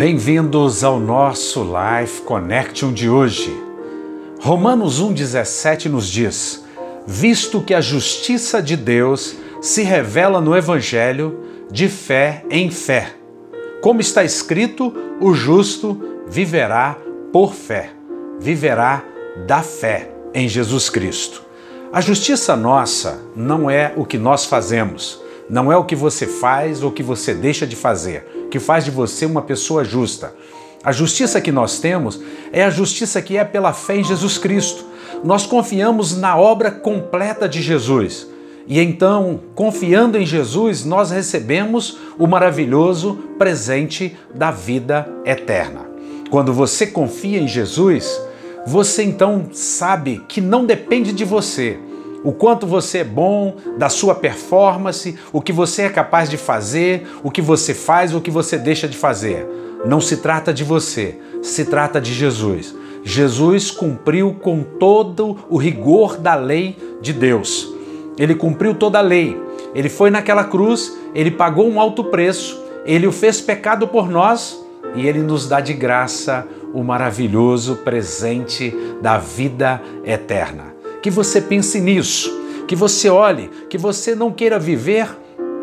Bem-vindos ao nosso Life Connection de hoje. Romanos 1,17 nos diz: Visto que a justiça de Deus se revela no Evangelho, de fé em fé. Como está escrito, o justo viverá por fé, viverá da fé em Jesus Cristo. A justiça nossa não é o que nós fazemos, não é o que você faz ou o que você deixa de fazer, que faz de você uma pessoa justa. A justiça que nós temos é a justiça que é pela fé em Jesus Cristo. Nós confiamos na obra completa de Jesus. E então, confiando em Jesus, nós recebemos o maravilhoso presente da vida eterna. Quando você confia em Jesus, você então sabe que não depende de você. O quanto você é bom, da sua performance, o que você é capaz de fazer, o que você faz, o que você deixa de fazer. Não se trata de você, se trata de Jesus. Jesus cumpriu com todo o rigor da lei de Deus. Ele cumpriu toda a lei. Ele foi naquela cruz, ele pagou um alto preço, ele o fez pecado por nós e ele nos dá de graça o maravilhoso presente da vida eterna. Que você pense nisso, que você olhe, que você não queira viver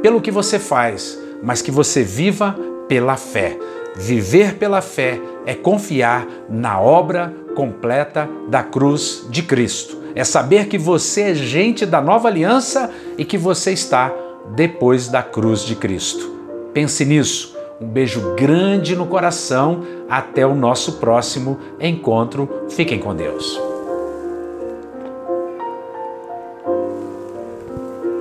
pelo que você faz, mas que você viva pela fé. Viver pela fé é confiar na obra completa da cruz de Cristo. É saber que você é gente da nova aliança e que você está depois da cruz de Cristo. Pense nisso. Um beijo grande no coração. Até o nosso próximo encontro. Fiquem com Deus.